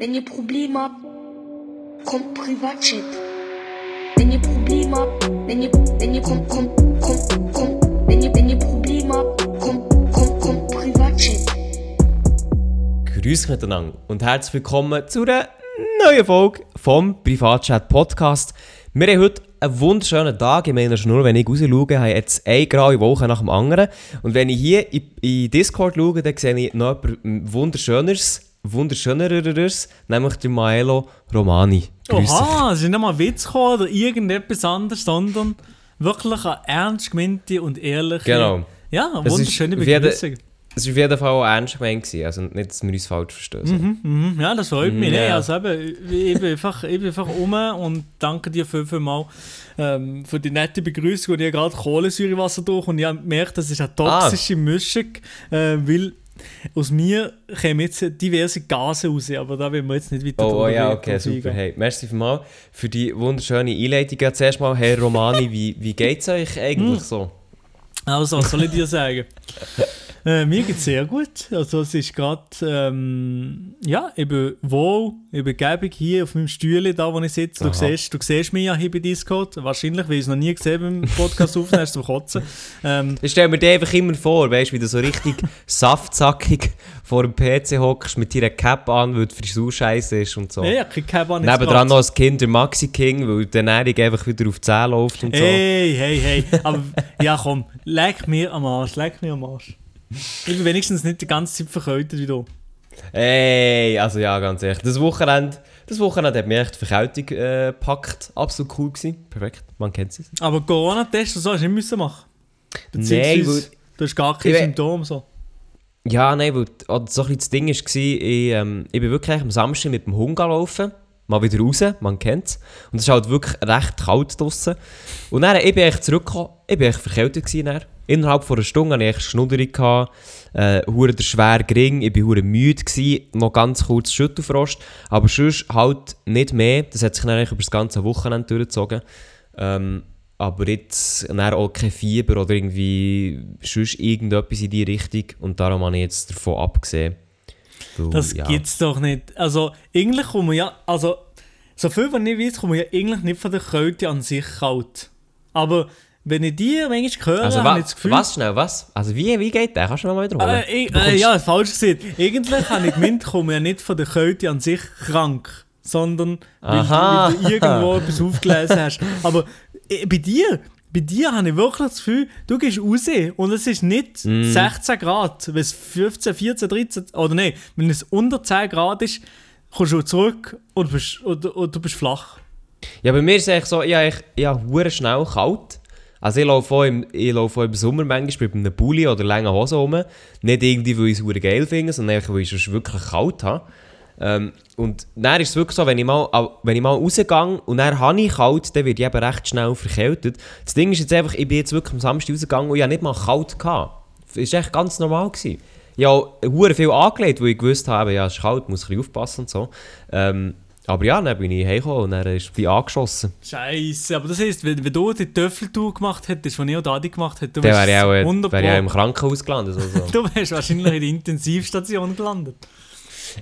Wenn ihr Probleme habt, kommt Privatchat. Wenn ihr Probleme habt, wenn ihr, wenn ihr, kommt, kommt, kommt, kommt, wenn ihr, wenn ihr Probleme habt, kommt, kommt, kommt Privatchat. Grüß miteinander und herzlich willkommen zu einer neuen Folge vom Privatchat Podcast. Wir haben heute einen wunderschönen Tag. Ich meine nur, wenn ich raus schaue, habe ich jetzt eine graue Woche nach dem anderen. Und wenn ich hier in, in Discord schaue, dann sehe ich noch etwas wunderschöneres, wunderschöneres, nämlich den Maelo Romani. Grüß. Oha, es ist nicht mal ein Witz gekommen oder irgendetwas anderes, sondern wirklich eine ernst gemeinte und ehrliche. Genau. Ja, wunderschöne Begrüßung. Es war auf jeden Fall auch ernst gemeint, gewesen, also nicht, dass wir uns falsch verstehen. Mhm, ja, das freut mich. Nee, ja. also eben, ich bin einfach, ich bin einfach um und danke dir viel, viel mal ähm, für die nette Begrüßung. Und ich habe gerade Kohlensäurewasser durch und ich habe gemerkt, das ist eine toxische Mischung, äh, weil aus mir kommen jetzt diverse Gase raus, aber da will wir jetzt nicht weiter Oh, oh ja, okay, super. Hey, merci vielmals für die wunderschöne Einleitung. Zuerst mal, Herr Romani, wie, wie geht es euch eigentlich so? Also, was soll ich dir sagen? äh, mir geht es sehr gut. Also, es ist gerade, ähm, ja, ich bin wohl, bin gäbig hier auf meinem Stühle, da wo ich sitze. Du siehst, du siehst mich ja hier bei Discord. Wahrscheinlich, weil ich es noch nie gesehen beim Podcast aufnehmen, hast du Kotzen. Ähm, Ich stelle mir dir einfach immer vor, weißt du, wie du so richtig saftzackig vor dem PC hockst mit deiner Cap an, weil die Frisur scheiße ist und so. ja, keine Ahnung. Nebendran noch als Kind der Maxi King, weil die Ernährung einfach wieder auf die Zähne läuft und so. Hey, hey, hey. Aber ja, komm, leck mir am Arsch, leck mir am Arsch. Ich bin wenigstens nicht die ganze Zeit verkältet wie du. Hey, also ja, ganz ehrlich. Das Wochenende, das Wochenende hat mich echt die Verkältung äh, gepackt. Absolut cool gewesen. Perfekt, man kennt es. Aber Corona-Test und so hast du nicht müssen machen. Nein, Beziehungsweise, du hast gar keine Symptome. So. Ja, nein, weil so ein bisschen das Ding war, ich, ähm, ich bin wirklich am Samstag mit dem Hund laufen, mal wieder raus, man kennt es. Und es ist halt wirklich recht kalt draußen. Und dann, ich bin echt zurückgekommen, ich bin echt verkältet gewesen. Innerhalb von einer Stunde hatte ich Schnudderung, äh, der schwer gering, ich war müde, gewesen, noch ganz kurz Schüttelfrost, aber sonst halt nicht mehr. Das hat sich dann eigentlich über das ganze Wochenende durchgezogen. Ähm, aber jetzt auch kein Fieber oder irgendwie sonst irgendetwas in die Richtung. Und darum habe ich jetzt davon abgesehen. Weil, Das ja. gibt's doch nicht. Also, eigentlich kommen ja, also, so viel, was ich weiß, kommen ja eigentlich nicht von der Kälte an sich kalt. Aber wenn ich die manchmal höre, Also habe ich das Gefühl... was schnell, was? Also wie, wie geht der? Kannst du noch mal wiederholen? Äh, ich, äh, ja, falsch gesagt. Eigentlich habe ich gemeint, komme ja nicht von der Kälte an sich krank, sondern weil, du- weil du irgendwo etwas aufgelesen hast. Aber äh, bei dir, bei dir habe ich wirklich das Gefühl, du gehst raus und es ist nicht Mm. 16 Grad, wenn es 15, 14, 13, oder nein, wenn es unter 10 Grad ist, kommst du zurück und, bist, und, und du bist flach. Ja, bei mir ist es eigentlich so, ich habe, schnell kalt. Also ich laufe auch im, ich laufe im Sommer manchmal mit einem Pulli oder langen Hosen rum. Nicht irgendwie, weil ich es geil finde, sondern einfach, weil ich es wirklich kalt habe. Ähm, und dann ist es wirklich so, wenn ich mal, wenn ich mal rausgehe und dann habe ich kalt, dann werde ich eben recht schnell verkältet. Das Ding ist jetzt einfach, ich bin jetzt wirklich am Samstag rausgegangen und ich habe nicht mal kalt gehabt. Das war echt ganz normal. Gewesen. Ich habe hure viel angelegt, weil ich gewusst habe, ja, es ist kalt, muss bisschen aufpassen und so. Ähm, aber ja, dann bin ich heimgekommen und dann ist ich angeschossen. Scheiße, aber das heisst, wenn, wenn du die Töffeltour gemacht hättest, die ich auch Dadi gemacht hätte, du Dann wärst wäre ich auch, 100 wäre ich auch Pro- im Krankenhaus gelandet. Also. Du wärst wahrscheinlich in der Intensivstation gelandet.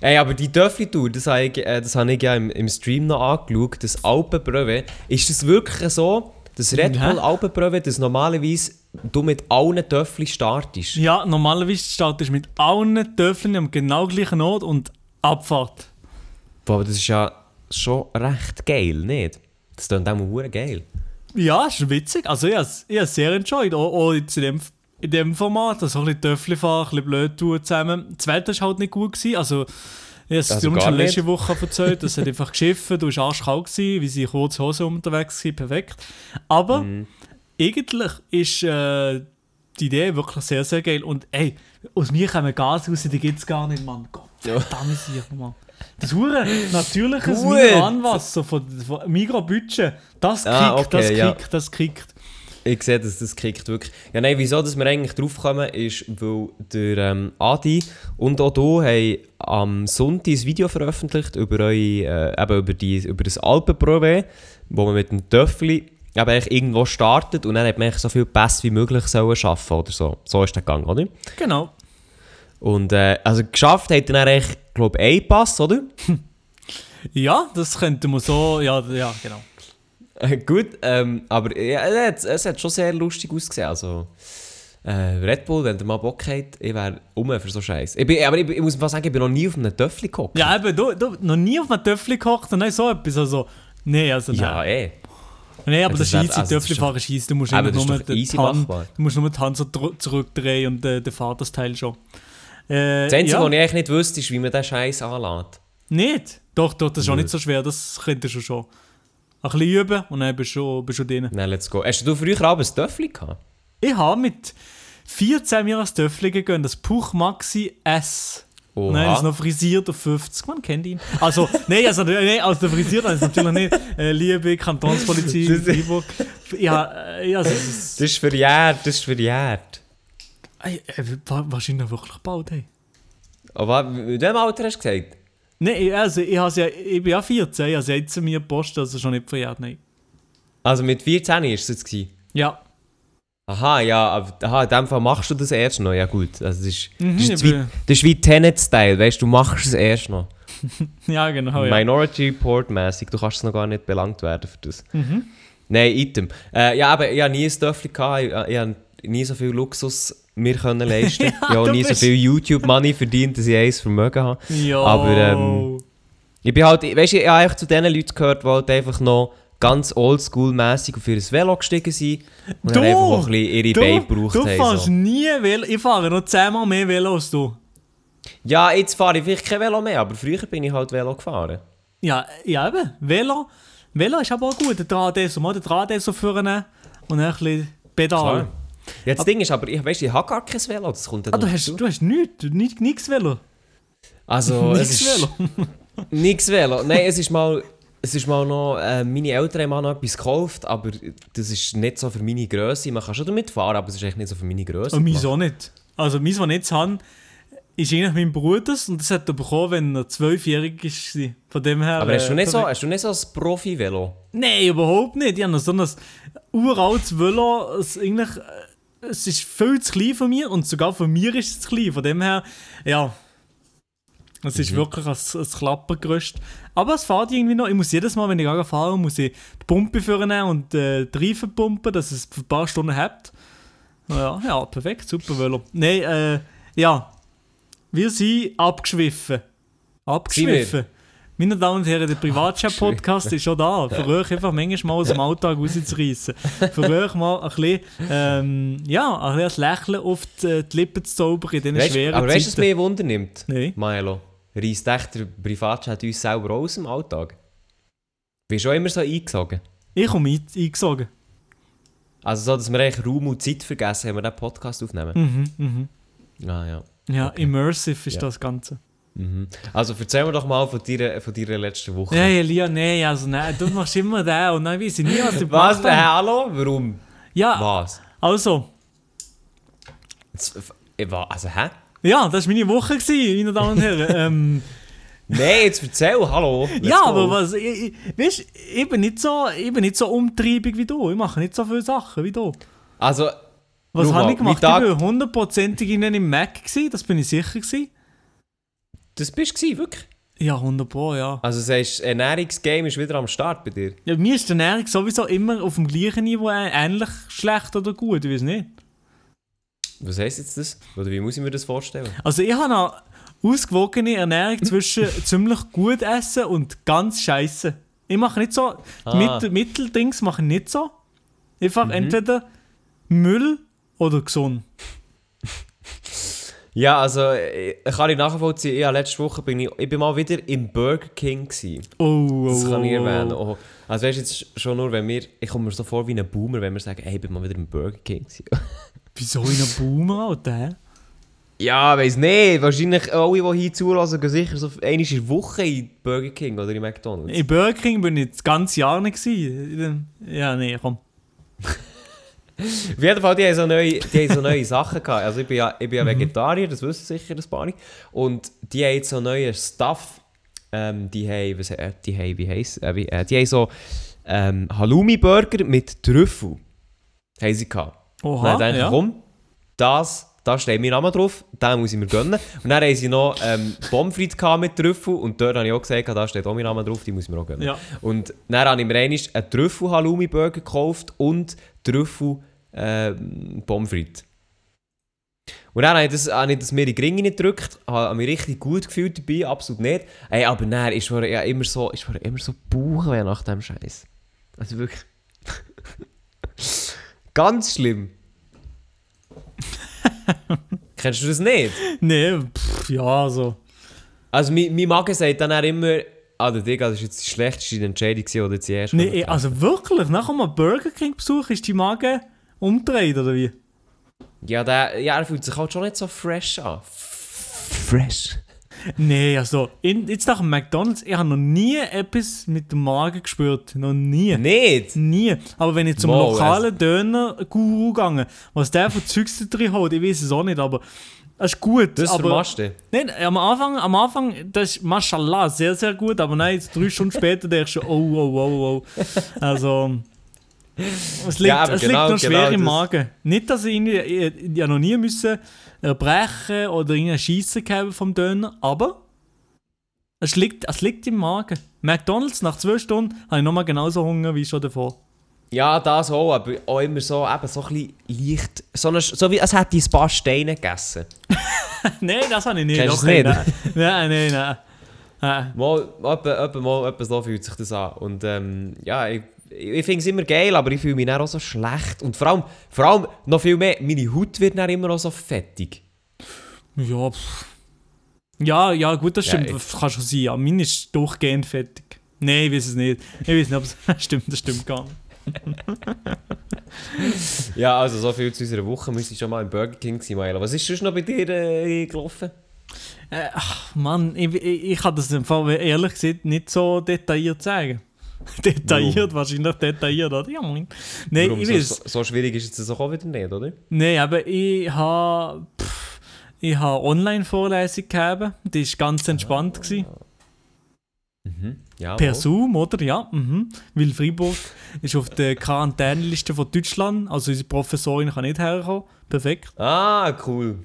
Ey, aber die Töffli-Tour, das habe ich, äh, das habe ich ja im, im Stream noch angeschaut, das Alpenbröwe. Ist das wirklich so, das Red? Bull Alpenbröwe, das normalerweise du mit allen Töffli startest? Ja, normalerweise startest du mit allen Töffeln am genau gleichen Ort und Abfahrt. Boah, aber das ist ja schon recht geil, nicht? Das klingt auch mal geil. Ja, ist witzig. Also ich habe es sehr enjoyed. Auch, auch in, dem, in dem Format, also ein bisschen Töffel fahren, ein bisschen blöd tun zusammen. Das Wetter war halt nicht gut. Gewesen. Also ich habe es Also schon nicht? letzte Woche erzählt. Es hat einfach geschiffen, du warst arschkalt, gewesen, wie sie in kurzen Hosen unterwegs waren. Perfekt. Aber Mhm. eigentlich ist äh, die Idee wirklich sehr, sehr geil. Und ey, aus mir kommen Gas raus, die gibt es gar nicht, Mann. Gott, verdammt sicher, Mann. Das hure natürliches. Mineralwasser von, von Mikrobudget, das kickt, Ah, okay, das ja. kickt, das kickt. Ich sehe, dass das kickt wirklich. Ja, nein, wieso dass wir eigentlich drauf kommen, ist, weil der ähm, Adi und auch du haben am Sonntag ein Video veröffentlicht über, eure, äh, eben über, die, über das Alpenprobe, wo man mit dem Töffeli eben eigentlich irgendwo startet und dann hat man so viel Pässe wie möglich sollen schaffen oder so. So ist der Gang, oder? Genau. Und äh, also geschafft hat er dann eigentlich, glaube ich, einen Pass, oder? Ja, das könnte man so, ja, ja genau. Äh, gut, ähm, aber ja, es, hat, es hat schon sehr lustig ausgesehen. Also, äh, Red Bull, wenn ihr mal Bock habt, ich wäre um für so Scheiß. Ich bin, aber ich, ich muss mal sagen, ich bin noch nie auf einem Töffel gehockt. Ja, eben, du, du noch nie auf einem Töffel gekocht und dann so etwas, also, nee, also, nein. ja eh. Nee, aber Das das ist easy, also ist Töffelfahren easy. Du musst das nur easy Hand, du musst nur die Hand so dr- zurückdrehen und äh, der fährt das Teil schon. Äh, Das Einzige, ja. was ich eigentlich nicht wüsste, ist, wie man den Scheiß anlässt. Nicht? Doch, doch, das ist auch nicht so schwer, das könntest du schon. Ein bisschen üben und dann bist du schon, bist du drin. Nein, let's go. Hast du früher auch ein Töffel gehabt? Ich habe mit 14 mir ein Töffel gegönnt, das Puch Maxi S. Oha. Nein, ist noch frisiert auf 50. Man kennt ihn. Also, nein, also, nein, also der frisiert ist natürlich nicht. Äh, liebe Kantonspolizei Freiburg. Ja, äh, ja, also, das ist, Das ist verjährt, das ist verjährt. Äh, wa- wahrscheinlich wirklich bald, hey. Aber mit welchem Alter hast du gesagt? Nein, also ich, has ja, ich bin ja 14, ich habe jetzt mir gepostet, also schon nicht verjährt, nein. Also mit 14 war es jetzt. gewesen? Ja. Aha, ja, aber aha, in dem Fall machst du das erst noch. Ja gut, also das ist, Mhm, das ist, wie, das ist wie Tenet-Style, weißt du, du machst es erst noch. Ja, genau, ja. Minority Report mäßig, du kannst es noch gar nicht belangt werden für das. Mhm. Nein, Item. Äh, ja, aber ich habe nie ein Töffel gehabt, ich, ich habe nie so viel Luxus mir können leisten. ich habe du nie so viel YouTube-Money verdient, dass ich eins Vermögen habe. Ja. Aber, ähm, Ich bin halt, weißt du, ich habe zu den Leuten gehört, die halt einfach noch ganz oldschool-mässig auf ihr Velo gestiegen sind und dann einfach auch ein bisschen ihre du, Beine gebraucht du haben. fährst So. nie Velo, ich fahre noch zehnmal mehr Velo als du. Ja, jetzt fahre ich vielleicht kein Velo mehr, aber früher bin ich halt Velo gefahren. Ja, ja eben, Velo, Velo ist aber auch gut, der Drahtesser, mal den Drahtesser vorne und ein bisschen Pedal. Klar. Ja, das Ding ist aber, ich, weißt, ich habe gar kein Velo, das kommt dann Ah, du hast, du hast nichts, nicht, nichts Velo. Also, es Nichts ist... Velo. Nix Velo. Nein, es ist mal... Es ist mal noch... Äh, meine Eltern haben mal noch etwas gekauft, aber das ist nicht so für meine Größe. Man kann schon damit fahren, aber es ist echt nicht so für meine Größe. Und meins auch nicht. Also meins, was ich jetzt habe, ist eigentlich mein Bruders und das hat er bekommen, wenn er zwölfjährig war. Von dem her... Aber hast du äh, nicht so, perfekt. hast du nicht so ein Profi-Velo? Nein, überhaupt nicht. Ich habe so ein uraltes Velo. Es, eigentlich, äh, es ist viel zu klein von mir und sogar von mir ist es zu klein. Von dem her, ja. Es ist wirklich ein, ein Klappergerüst. Aber es fährt irgendwie noch. Ich muss jedes Mal, wenn ich fahre, muss ich die Pumpe vornehmen und äh, die Reifen pumpen, dass es für ein paar Stunden hat. Ja, ja, perfekt, super Velo. Nein, äh, ja. Wir sind abgeschwiffen. Abgeschwiffen. Meine Damen und Herren, der Privatchat-Podcast ist schon da. Für euch einfach manchmal mal aus dem Alltag rauszureissen. Für euch mal ein bisschen, ähm, ja, ein bisschen ein Lächeln auf die, die Lippen zu zaubern in diesen Weißt, schweren aber weißt du, was Zeiten. mich Wunder nimmt? Nein. Milo, reisst echt der Privatchat uns selber aus im Alltag? Bist du auch immer so eingesogen? Ich komme ein, eingesogen. Also so, dass wir eigentlich Raum und Zeit vergessen, wenn wir diesen Podcast aufnehmen? Mhm, mhm. Ah, ja. Ja, immersive ist Ja. das Ganze. Mhm. Also erzähl mir doch mal von deiner, von deiner letzten Woche. Nein, Elia, nein, also nein, du machst immer den und dann weiß ich nie, was du Was? gemacht Hä, hast. hallo? Warum? Ja, Was? also, Jetzt, äh, wa- Also, hä? ja, das war meine Woche, gewesen, meine Damen und Herren. ähm, Nein, jetzt erzähl, hallo. Ja, go. aber was, ich, weißt, ich bin nicht so, ich bin nicht so umtriebig wie du. Ich mache nicht so viele Sachen wie du. Also, Was habe ich gemacht? Ich war hundertprozentig in einem Mac, gewesen, das bin ich sicher gewesen. Das bist du wirklich? Ja, 100 Pro, ja. Also, sagst, das Ernährungsgame ist wieder am Start bei dir. ja. Mir ist die Ernährung sowieso immer auf dem gleichen Niveau äh, ähnlich schlecht oder gut, ich weiß nicht. Was heisst jetzt das? Oder wie muss ich mir das vorstellen? Also ich habe eine ausgewogene Ernährung zwischen ziemlich gut essen und ganz scheiße. Ich mache nicht so, Ah. Mittel, Mitteldings mache ich nicht so. Einfach Mhm. entweder Müll oder gesund. Ja, also, ich kann ich nachvollziehen. Ja, letzte Woche bin ich, ich bin mal wieder im Burger King gewesen. Oh, oh, Das kann ich oh, erwähnen. oh. Also weißt jetzt schon nur, wenn wir, ich komme mir so vor wie ein Boomer, wenn wir sagen, hey, ich bin mal wieder im Burger King gewesen. Wieso in einem Boomer, Alter? hä? ja, weiss nicht. Wahrscheinlich alle, die hier zulassen, gehen sicher so der Woche in Burger King oder in McDonalds. In Burger King bin ich das ganze Jahr nicht gewesen. Ja, nee, komm. Auf jeden Fall, die haben so neue, die haben so neue Sachen gehabt. Also ich bin ja, ich bin ja Mhm. Vegetarier, das wissen sicher ein paar nicht. Und die haben jetzt so neue Stuff. Ähm, die haben, was, äh, die haben, wie heisst äh, wie, äh, Die haben so ähm, Halloumi-Burger mit Trüffel. Haben sie gehabt. Und Oha, dann dachte ich, ja. komm, das da steht mein Name drauf, den muss ich mir gönnen. Und dann haben sie noch ähm, Pommes frites mit Trüffel und dort habe ich auch gesagt, da steht auch mein Name drauf, die muss ich mir auch gönnen. Ja. Und dann habe ich mir einmal einen Trüffel-Halloumi-Burger gekauft und Trüffel ähm, Pommes frites. Und dann habe ich das, habe ich das mir in die Ringe gedrückt, habe mich richtig gut gefühlt dabei, absolut nicht. Ey, aber dann ist mir ja immer so, ist mir immer so Bauchweh nach dem Scheiß. Also wirklich. Ganz schlimm. Kennst du das nicht? Nee, pff, ja, also. Also mein, mein Magen sagt dann auch immer, ah, der Digga, das war jetzt die schlechteste Entscheidung, die du jetzt je hast. Nee, also wirklich, nach einem Burger King-Besuch ist die Magen umgedreht, oder wie? Ja, der, ja, er fühlt sich halt schon nicht so fresh an. Fresh? Nee, also, in, jetzt nach dem McDonalds, ich habe noch nie etwas mit dem Magen gespürt. Noch nie. Nicht? Nie. Aber wenn ich zum Mo, lokalen Döner-Guru gegangen, was der von Zeugs da drin hat, ich weiß es auch nicht, aber das ist gut. Das aber, vermachst du. Nein, am Anfang, am Anfang, das ist Mashallah, sehr, sehr gut, aber nein, jetzt drei Stunden später denkst du, oh, oh, oh, oh. Also, es liegt, Ja, es genau- liegt noch schwer genau im Magen. Nicht, dass ich ihn ich, ich, ich noch nie müssen erbrechen oder irgendeinen Schiessen haben vom Döner, aber es liegt, es liegt im Magen. McDonalds, nach zwei Stunden, habe ich nochmal genauso Hunger wie schon davor. Ja, das auch, aber auch immer so, eben so ein bisschen leicht, so, eine, so wie als hätte ich ein paar Steine gegessen. nein, das habe ich nicht. Kennst nicht? Nein, nein, nein. Mal, etwa, etwa, mal, etwa so fühlt sich das an. Und ähm, ja, ich, ich finde es immer geil, aber ich fühle mich dann auch so schlecht. Und vor allem, vor allem noch viel mehr, meine Haut wird dann immer auch so fettig. Ja, pff. ja, ja, gut, das Ja, stimmt. ich- das kann schon sein. Ja, meine ist durchgehend fertig. Nein, ich weiß es nicht. Ich weiß nicht, ob es stimmt. Das stimmt gar nicht. Ja, also so viel zu unserer Woche. Wir waren schon mal im Burger King. Maela. Was ist sonst noch bei dir äh, gelaufen? Äh, ach, Mann, ich, ich, ich kann das im Fall ehrlich gesagt nicht so detailliert sagen. detailliert, wahrscheinlich detailliert, oder? Ja, Mann. Nein, Warum? ich So, weiß. so, so schwierig ist es jetzt auch wieder nicht, oder? Nein, aber ich habe ich habe Online-Vorlesung gehabt. Die war ganz entspannt. Gewesen. Mhm. Ja, Per. Zoom, oder? Ja. Mhm. Weil Freiburg ist auf der Quarantäneliste von Deutschland. Also unsere Professorin kann nicht herkommen. Perfekt. Ah, cool.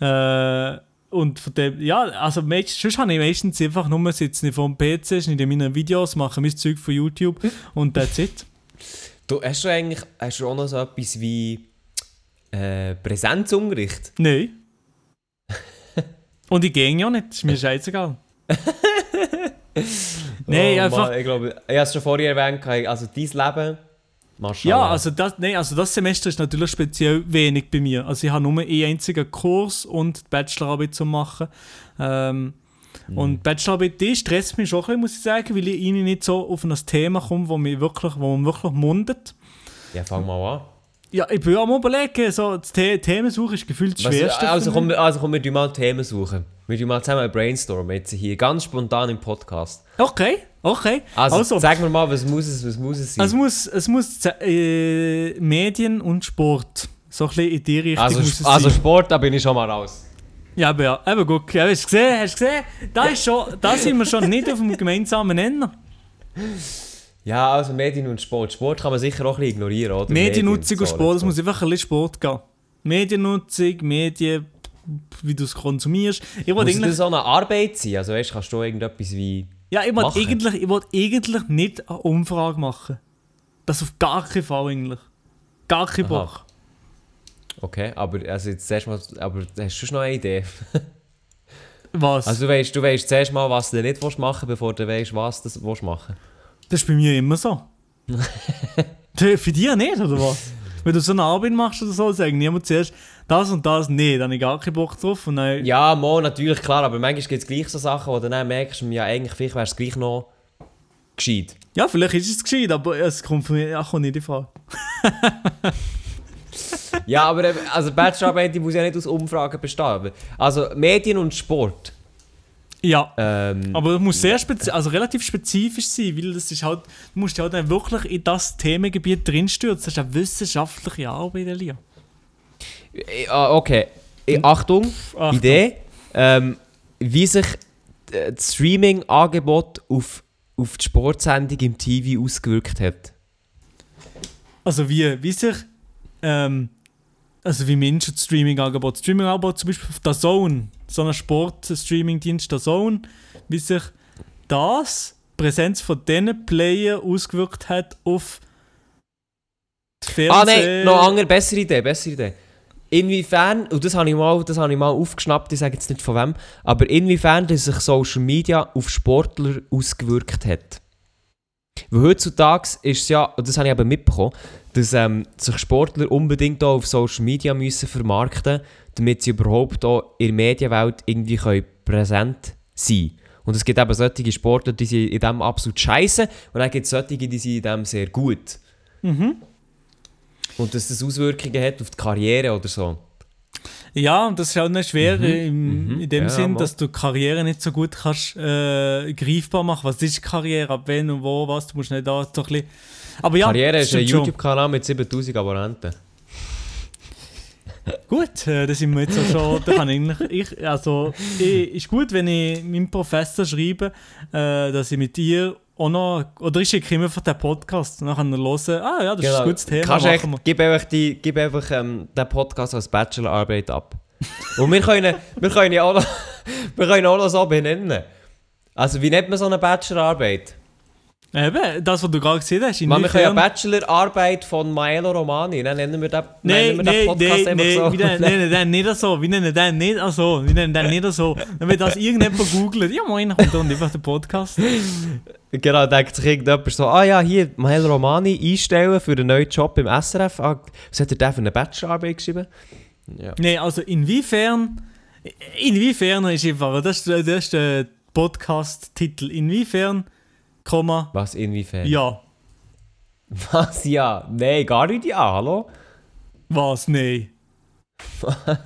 Äh, und von dem, ja, also meist, sonst habe ich meistens einfach nur sitzen vor dem PC, schneide meine Videos, mache mein Zeug von YouTube und that's it. Du, hast du eigentlich hast du auch noch so etwas wie äh, Präsenzunterricht? Nein. und ich gehe ja nicht, ist mir scheißegal. Nein, oh, einfach- Mann, ich glaube, ich habe es schon vorher erwähnt, also dein Leben, Maschallah. Ja, also das, nee, also das Semester ist natürlich speziell wenig bei mir. Also ich habe nur einen einzigen Kurs und die Bachelorarbeit zu machen. Ähm, Mhm. Und Bachelorarbeit, die stresst mich schon ein bisschen, muss ich sagen, weil ich nicht so auf ein Thema komme, wo mich wirklich, wo man wirklich mundet. Ja, fang mal an. Ja, ich bin am überlegen, so, das The Themensuche ist gefühlt das Was, Schwerste. also, komm, also komm, wir mal Themen suchen. Wir tun mal zusammen ein Brainstorm jetzt hier, ganz spontan im Podcast. Okay, okay. Also, Also, sag mir mal, was muss es, was muss es sein? es muss, es muss äh, Medien und Sport. So ein bisschen in die Richtung Also, muss es also sein. Sport, da bin ich schon mal raus. Ja, aber ja, eben gut. Ja, hast du gesehen? Hast du gesehen? Da, ist schon, da sind wir schon nicht auf dem gemeinsamen Nenner. Ja, also Medien und Sport. Sport kann man sicher auch ein bisschen ignorieren, oder? Mediennutzung und so, Sport, es muss einfach ein bisschen Sport gehen. Mediennutzung, Medien, wie du es konsumierst. Ich Muss eigentlich, das so eine Arbeit sein? Also weißt, kannst du irgendetwas wie... ja, ich wollte eigentlich, ich wollte eigentlich nicht eine Umfrage machen. Das auf gar keinen Fall eigentlich. Gar keinen Aha. Bock. Okay, aber also jetzt zuerst mal... Aber hast du schon noch eine Idee? Was? Also du weißt, du weißt zuerst mal, was du nicht willst machen bevor du weißt, was du willst machen das ist bei mir immer so. Für dich nicht, oder was? Wenn du so eine Arbeit machst oder so, sagen niemand zuerst das und das, nee, dann habe ich gar keinen Bock drauf. Und dann, Ja, mal natürlich, klar, aber manchmal gibt es gleich so Sachen, wo du dann merkst, ja eigentlich, vielleicht wäre es gleich noch gescheit. Ja, vielleicht ist es gescheit, aber es kommt von mir ja, kommt nicht in Frage. Ja, aber eben, also Bachelorarbeit die muss ja nicht aus Umfragen bestehen. aber- Also Medien und Sport. Ja. Ähm, Aber es muss sehr spezi also relativ spezifisch sein, weil das ist halt, du musst dich halt dann wirklich in das Themengebiet drinstürzen. Das ist eine wissenschaftliche Arbeit, Elia. Äh, ah, okay, äh, Achtung, Achtung. Idee. Ähm, wie sich äh, das Streaming-Angebot auf, auf die Sportsendung im TV ausgewirkt hat. Also wie, wie sich ähm, also wie Menschen Streaming-Angebot. Streaming-Angebot zum Beispiel auf der Zone, so ein Sport-Streaming-Dienst der Zone, wie sich das, die Präsenz von diesen Player ausgewirkt hat auf. Ah nein, noch eine andere, bessere Idee, bessere Idee. Inwiefern, und das habe ich mal, das habe ich mal aufgeschnappt, ich sage jetzt nicht von wem, aber inwiefern dass sich Social Media auf Sportler ausgewirkt hat. Weil heutzutage ist es ja, und das habe ich eben mitbekommen, dass ähm, sich Sportler unbedingt auch auf Social Media müssen vermarkten damit sie überhaupt auch in der Medienwelt irgendwie können präsent sein können. Und es gibt eben solche Sportler, die sind in dem absolut scheiße und dann gibt es solche, die sind in dem sehr gut. Mhm. Und dass das Auswirkungen hat auf die Karriere oder so. Ja, und das ist auch nicht schwer Mhm, im, mhm, in dem ja, Sinn, dass du Karriere nicht so gut kannst äh, greifbar machen. Was ist Karriere, ab wann und wo, was, du musst nicht da so ein bisschen... Aber ja, Karriere das ist ein. YouTube-Kanal mit 7000 Abonnenten. Gut, äh, da sind wir jetzt auch schon. Da kann ich, ich, also, ich, ist gut, wenn ich meinem Professor schreibe, äh, dass ich mit ihr auch noch. Oder ich schicke ihm einfach den Podcast und dann kann er hören, ah ja, das ist ein gutes Thema. Kannst echt, gib einfach, die, gib einfach ähm, den Podcast als Bachelorarbeit ab. Und wir können, wir können auch noch, wir können auch noch so benennen. Also wie nennt man so eine Bachelorarbeit? Eben, das, was du gerade gesehen hast. Man, wir können ja Bachelorarbeit von Maelo Romani, dann nennen wir den, Nein, nennen wir nein, den Podcast nein, einfach nein, so. wir nennen nennen den nicht so, wir nennen den nicht so, wir nennen den nicht so. Dann wird das irgendjemand googelt, ja moin, kommt dann einfach der Podcast. Genau, denkt sich irgendjemand so, ah ja, hier, Maelo Romani einstellen für einen neuen Job im SRF. Ah, was hat er denn für eine Bachelorarbeit geschrieben? Ja. Nein, also inwiefern, inwiefern ist einfach, das ist, das ist der Podcast-Titel, inwiefern, Komma, Was, inwiefern? ja. Was, ja? Nein, gar nicht ja, hallo? Was? Nein.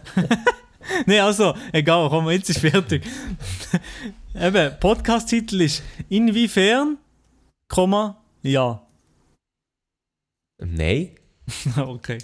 Nein, also, egal, komm, jetzt ist fertig. Eben, Podcast-Titel ist Inwiefern, Komma, ja. Nein. okay.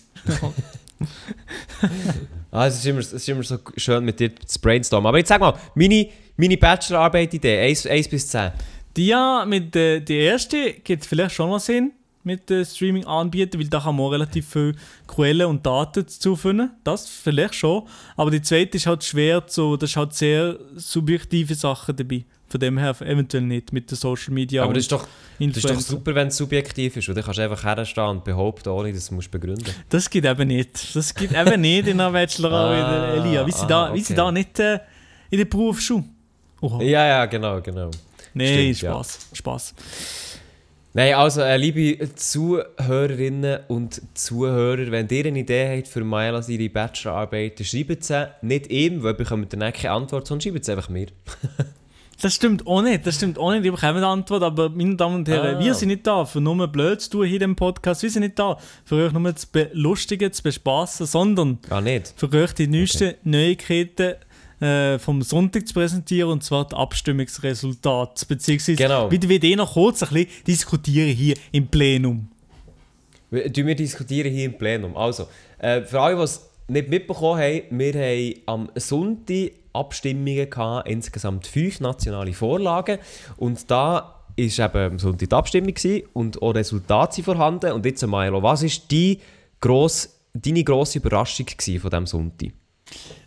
Ah, es, ist immer, es ist immer so schön mit dir zu brainstormen. Aber jetzt sag mal, meine, meine Bachelorarbeit-Idee, 1, 1 bis 10. Die ja, mit der die erste gibt es vielleicht schon noch Sinn mit den Streaming-Anbietern, weil da kann man auch relativ viel Quellen und Daten dazu finden. Das vielleicht schon. Aber die zweite ist halt schwer zu, da ist halt sehr subjektive Sachen dabei. Von dem her eventuell nicht mit den Social Media Aber das ist doch, das ist doch super, wenn es subjektiv ist. Dann kannst du einfach herstehen und behaupten, ohne dass du musst begründen musst. Das geht eben nicht. Das geht eben nicht in einer Bachelorarbeit, Ah, Elia. Wie sie ah, da, wie sie okay. da nicht äh, in der Berufsschule. Oha. Ja, ja, genau, genau. Nein, stimmt, ja. Spaß. Spaß. Nein, also äh, liebe Zuhörerinnen und Zuhörer, wenn ihr eine Idee habt für Maela seine Bachelorarbeit, dann schreibt sie nicht ihm, weil ihr bekommt dann keine Antwort, sondern schreibt sie einfach mir. Das stimmt auch nicht, das stimmt auch nicht. Ich bekomme eine Antwort, aber meine Damen und Herren, Ah. wir sind nicht da, für nur blöd zu tun hier dem Podcast. Wir sind nicht da, für euch nur zu belustigen, zu bespaßen, sondern nicht. für euch die neuesten Neuigkeiten äh, vom Sonntag zu präsentieren, und zwar die Abstimmungsresultate. Beziehungsweise, Genau. wie wir die noch kurz ein bisschen diskutieren hier im Plenum. Wir, wir diskutieren hier im Plenum. Also, äh, für alle, die es nicht mitbekommen haben, wir haben am Sonntag Abstimmungen gehabt, insgesamt fünf nationale Vorlagen. Und da ist eben am Sonntag die Abstimmung gewesen und auch Resultate sind vorhanden. Und jetzt, Milo, was war die gross, deine grosse Überraschung von diesem Sonntag?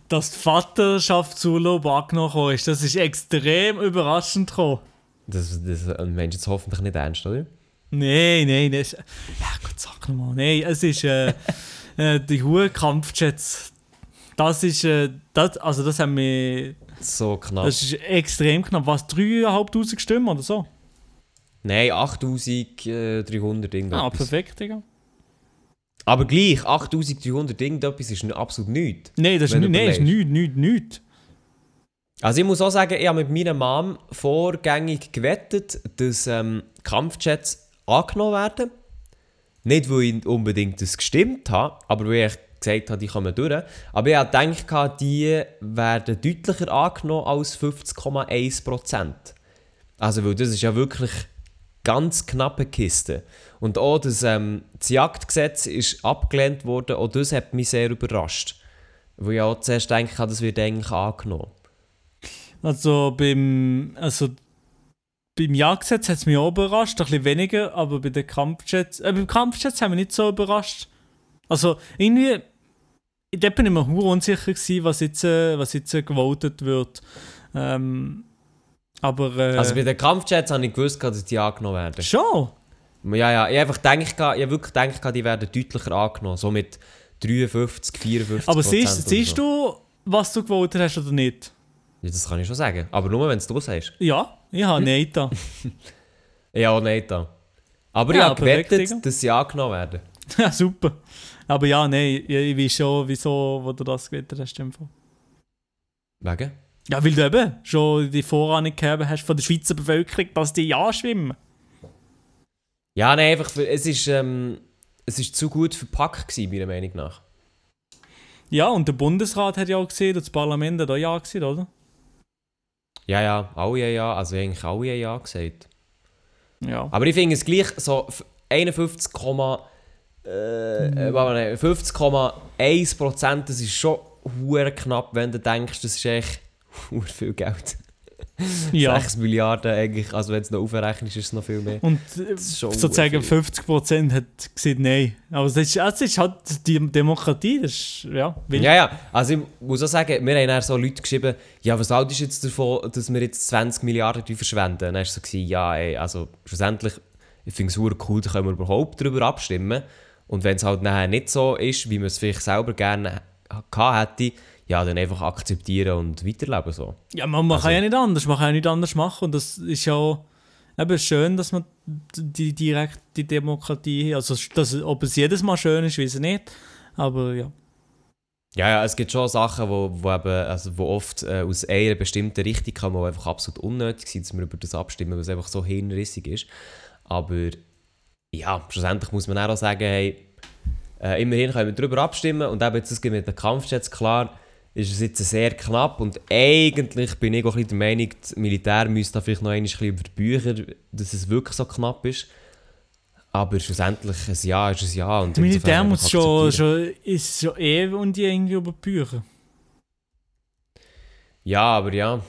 Dass die Vaterschaftsurlaub angenommen ist, das ist extrem überraschend gekommen. Das, das äh, meinst du jetzt hoffentlich nicht ernst, oder? Nein, nein, das ist. Ja, Gott, sag nochmal. Nein, es ist äh, äh, die hohen Kampfjets. Das ist. Äh, das, also, das haben wir. So knapp. Das ist extrem knapp. Was? 3'500 Stimmen oder so? Nein, 8300 irgendwas. Ah, perfekt, Digga. Aber gleich, 8300 irgendetwas ist absolut nichts. Nein, das ist, nicht, nein, ist nichts, nichts, nichts. Also ich muss auch sagen, ich habe mit meiner Mom vorgängig gewettet, dass ähm, Kampfjets angenommen werden. Nicht, weil ich unbedingt das gestimmt habe, aber weil ich gesagt habe, die kommen durch. Aber ich habe gedacht, die werden deutlicher angenommen als 50,1%. Also, weil das ist ja wirklich ganz knappe Kiste. Und auch das, ähm, das Jagdgesetz ist abgelehnt worden, auch das hat mich sehr überrascht. Weil ich auch zuerst gedacht habe, das wird eigentlich angenommen. Also, beim. Also, beim Jagdgesetz hat es mich auch überrascht, ein bisschen weniger, aber bei den Kampfjets. Äh, beim Kampfjets haben wir nicht so überrascht. Also, irgendwie. da bin ich mir hure unsicher gewesen, was jetzt, äh, was jetzt äh, gewotet wird. Ähm, aber... Äh, Also bei den Kampfjets habe ich gewusst, dass die angenommen werden. schon? Ja, ja, ich habe einfach gedacht, ich habe wirklich gedacht, die werden deutlicher angenommen. So mit 53, 54 Aber siehst, siehst so. du, was du gewotet hast oder nicht? Ja, das kann ich schon sagen. Aber nur, wenn es du sagst. Ja, ich habe Nein da. Ja, nein, da. Aber Ja, ich habe gewettet, dass sie angenommen werden. ja, super. Aber ja, nein, ich, ich weiß schon, wieso wo du das gewettet hast. im Fall. Wegen? Ja, weil du eben schon die Vorahnung gehabt hast von der Schweizer Bevölkerung, dass die ja schwimmen. Ja, nein, einfach, es ist, ähm, es ist zu gut verpackt gewesen, meiner Meinung nach. Ja, und der Bundesrat hat ja auch gesehen, und das Parlament hat auch ja gesehen, oder? Ja, ja, alle haben ja, also eigentlich alle ja gesagt. Ja. Aber ich finde es gleich so f- 51, äh, äh, mal, 50,1 Prozent, das ist schon hure knapp, wenn du denkst, das ist echt hure viel Geld. ja. 6 Milliarden eigentlich, also wenn es noch aufrechnest, ist es noch viel mehr. Und äh, sozusagen viel. 50% hat gesagt Nein. Aber das ist, das ist halt die Demokratie, das ist, ja, wild. Ja, ja, also ich muss auch sagen, wir haben dann so Leute geschrieben, ja, was haltest du jetzt davon, dass wir jetzt 20 Milliarden verschwenden? Dann hast du so gesagt, ja, ey, also schlussendlich, ich finde es super cool, da können wir überhaupt darüber abstimmen. Und wenn es halt nachher nicht so ist, wie man es vielleicht selber gerne gehabt hätte, ja, dann einfach akzeptieren und weiterleben so. Ja, man, man Also- kann ja nicht anders, man kann ja nicht anders machen und das ist ja eben schön, dass man die direkte Demokratie, also dass, ob es jedes Mal schön ist, weiß ich nicht, aber ja. Ja, ja, es gibt schon Sachen, wo, wo, eben, also wo oft äh, aus einer bestimmten Richtung kommen, die einfach absolut unnötig sind, dass wir über das abstimmen, weil es einfach so hirnrissig ist. Aber ja, schlussendlich muss man auch sagen, hey, äh, immerhin können wir darüber abstimmen und eben jetzt das mit den Kampfjets, klar, ist es jetzt sehr knapp und eigentlich bin ich auch ein bisschen der Meinung, das Militär müsste da vielleicht noch ein bisschen über die Bücher, dass es wirklich so knapp ist. Aber schlussendlich, ein Ja ist ein Ja. Und Das Militär muss schon, schon, ist schon eh und die irgendwie über die Bücher. Ja, aber ja.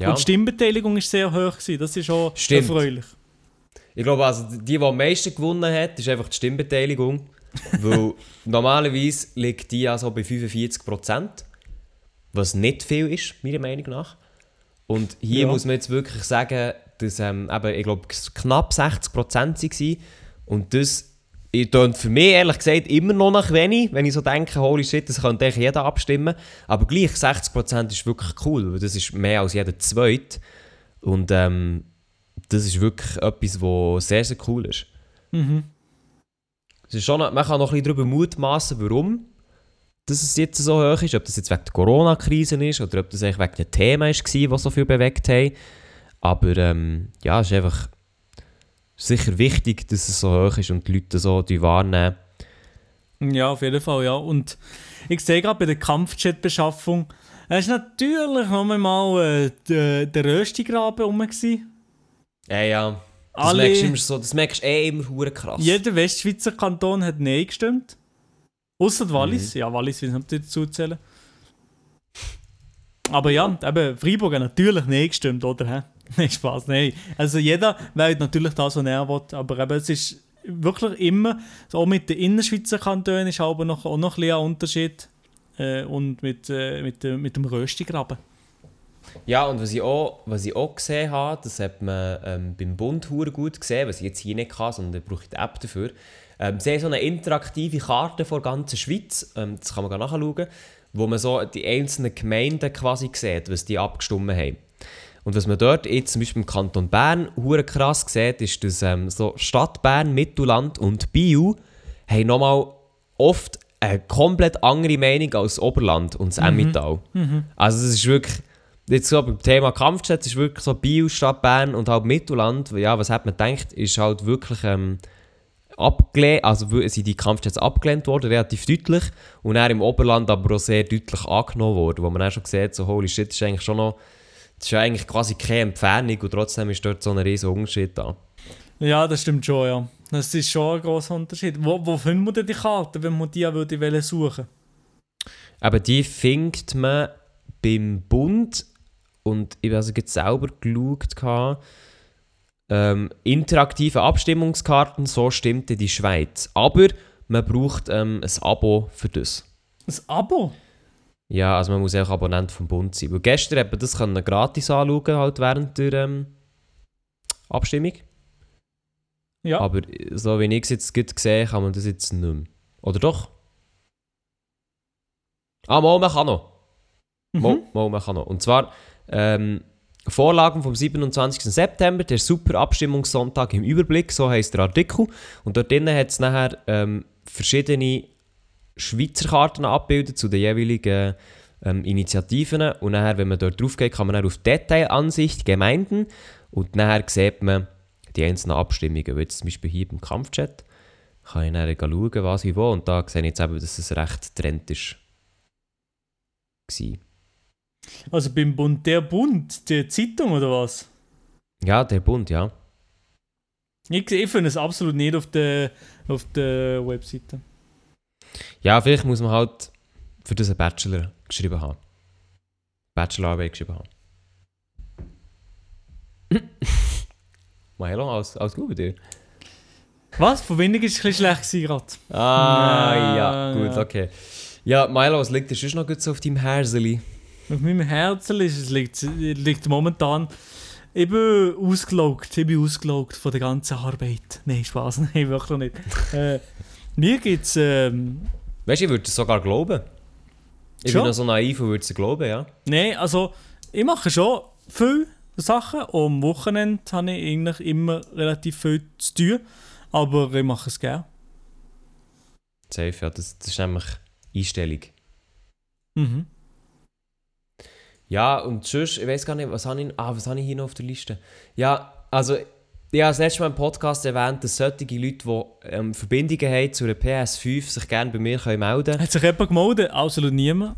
ja. Und die Stimmbeteiligung ist sehr hoch gewesen, das ist auch Stimmt. erfreulich. Ich glaube, also die, die am meisten gewonnen hat, ist einfach die Stimmbeteiligung. weil normalerweise liegt die ja so bei 45%, was nicht viel ist, meiner Meinung nach. Und hier Ja. muss man jetzt wirklich sagen, dass ähm, eben, ich glaube, knapp 60% waren. Und das tönt für mich ehrlich gesagt immer noch nach wenig, wenn ich so denke, holy shit, das könnte eigentlich jeder abstimmen. Aber gleich 60% ist wirklich cool, weil das ist mehr als jeder Zweite. Und ähm, das ist wirklich etwas, was sehr, sehr cool ist. Mhm. Es ist schon, man kann noch ein bisschen darüber mutmaßen, warum dass es jetzt so hoch ist. Ob das jetzt wegen der Corona-Krise ist oder ob das eigentlich wegen den Themen war, die so viel bewegt haben. Aber ähm, ja, es ist einfach sicher wichtig, dass es so hoch ist und die Leute so die wahrnehmen. Ja, auf jeden Fall, ja. Und ich sehe gerade bei der Kampfjet-Beschaffung, es ist natürlich noch einmal äh, der, der Röstigraben rum. Ja, ja. Das Alle- merkst du immer so, das merkst du eh immer krass. Jeder Westschweizer Kanton hat Nein gestimmt. Außer Wallis. Ja, Wallis will ich nicht dazu zählen. Aber ja, eben, Freiburg hat natürlich Nein gestimmt, oder? hä? Nein, Spaß, nein. Also jeder wählt natürlich das, was er will. Aber eben, es ist wirklich immer, so auch mit den Innerschweizer Kantonen ist aber noch, auch noch ein bisschen ein Unterschied. Äh, und mit, äh, mit, äh, mit dem Röstigraben. Ja, und was ich auch, was ich auch gesehen habe, das hat man ähm, beim Bund gut gesehen, was ich jetzt hier nicht kann, sondern da brauche ich die App dafür. Ähm, sie haben so eine interaktive Karte vor der ganzen Schweiz, ähm, das kann man nachschauen, wo man so die einzelnen Gemeinden quasi sieht, was die abgestimmt haben. Und was man dort jetzt zum Beispiel im Kanton Bern hure krass sieht, ist, dass ähm, so Stadt Bern, Mittelland und Biel haben nochmal oft eine komplett andere Meinung als das Oberland und das Emmental. Also es ist wirklich, jetzt so beim Thema Kampfjet, ist wirklich so Biel, Stadt Bern und halt Mittelland, ja, was hat man gedacht, ist halt wirklich ähm, abgelehnt, also sind die Kampfjets abgelehnt worden, relativ deutlich, und dann im Oberland aber auch sehr deutlich angenommen worden, wo man auch schon sieht, so holy shit, das ist eigentlich schon noch, das ist eigentlich quasi keine Entfernung und trotzdem ist dort so ein riesen Unterschied da. Ja, das stimmt schon, ja. Das ist schon ein großer Unterschied. Wo, wo findet man denn die Karte, wenn man die würde suchen Aber die findet man beim Bund und ich habe also selber geschaut, ähm, interaktive Abstimmungskarten, so stimmte die Schweiz. Aber man braucht ähm, ein Abo für das. Ein Abo? Ja, also man muss auch Abonnent vom Bund sein. Weil gestern hat man das können gratis anschauen, halt während der ähm, Abstimmung. Ja. Aber so wie ich es jetzt gut gesehen kann man das jetzt nicht mehr. Oder doch? Ah, mal, man kann noch. Mal, Mhm. mal, man kann noch. Und zwar ähm, Vorlagen vom 27. September, der super Abstimmungssonntag im Überblick, so heisst der Artikel. Und dort drinnen hat es nachher ähm, verschiedene Schweizer Karten abgebildet zu den jeweiligen ähm, Initiativen. Und nachher, wenn man dort drauf geht, kann man dann auf Detailansicht Gemeinden und nachher sieht man die einzelnen Abstimmungen. Wie jetzt zum Beispiel hier beim Kampfchat kann ich dann schauen, was ich wo. Und da sehe ich jetzt eben, dass es recht Trend ist. War. Also beim Bund, der Bund, die Zeitung oder was? Ja, der Bund, ja. Ich, ich finde es absolut nicht auf der, auf der Webseite. Ja, vielleicht muss man halt für das einen Bachelor geschrieben haben. Bachelorarbeit geschrieben haben. Milo, alles, alles gut bei dir? Was? Von wenig ist es ein bisschen schlecht gerade. Ah, Ja, ja, gut, okay. Ja, Milo, was liegt dir sonst noch gut so auf deinem Herzeli? Auf meinem Herzen ist es liegt, liegt momentan. Ich bin ausgelaugt. Ich bin ausgelaugt von der ganzen Arbeit. Nein, Spaß, nein, wirklich nicht. äh, mir gibt es. Ähm, Weißt du, ich würde es sogar glauben. Ich Schon? bin noch so naiv und würde es glauben, ja. nein, also ich mache schon viele Sachen. Und am Wochenende habe ich eigentlich immer relativ viel zu tun. Aber ich mache es gerne. Safe, ja, das, das ist nämlich Einstellung. Mhm. Ja, und sonst, ich weiß gar nicht, was habe ich, ah, was habe ich hier noch auf der Liste? Ja, also, ich habe das letzte Mal im Podcast erwähnt, dass solche Leute, die ähm, Verbindungen haben zu einer PS5, sich gerne bei mir können melden können. Hat sich jemand gemeldet? Absolut niemand.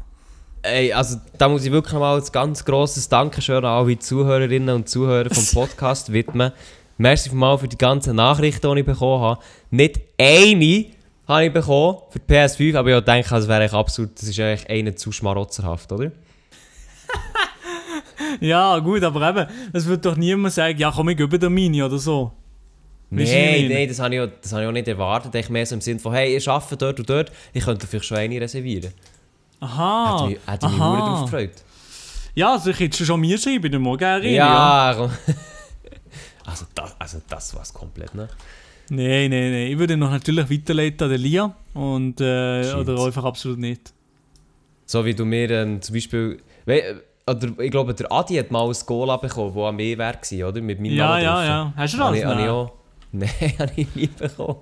Ey, also, da muss ich wirklich mal ein ganz grosses Dankeschön an alle Zuhörerinnen und Zuhörer vom Podcast widmen. Merci mal für die ganzen Nachrichten, die ich bekommen habe. Nicht eine habe ich bekommen für die PS5, aber ich denke, das wäre absurd, das ist eigentlich einer zu schmarotzerhaft, oder? Ja, gut, aber eben, es wird doch niemand sagen, ja komm, ich gebe dir meine oder so. Ich Nein, nein, das habe ich, auch- das habe ich auch nicht erwartet. Ich mehr so im Sinne von, hey, ich arbeite dort und dort, ich könnte vielleicht schon eine reservieren. Aha. Hätte hätte mich verdammt drauf gefreut. Ja, also ich hätte schon mir schreiben, dann morgen gerne Ja, komm. also, das, also das war es komplett, ne? Nein, nein, nein. Ich würde noch natürlich weiterleiten an den Lia. Und, äh, oder einfach absolut nicht. So wie du mir ähm, zum Beispiel... Oder ich glaube, der Adi hat mal ein Goal bekommen, das an mir gewesen, oder? Mit meinem Ja, Namen ja, drauf. ja. Hast du das? ich, habe ich Nein. auch... Nein, habe ich nie bekommen.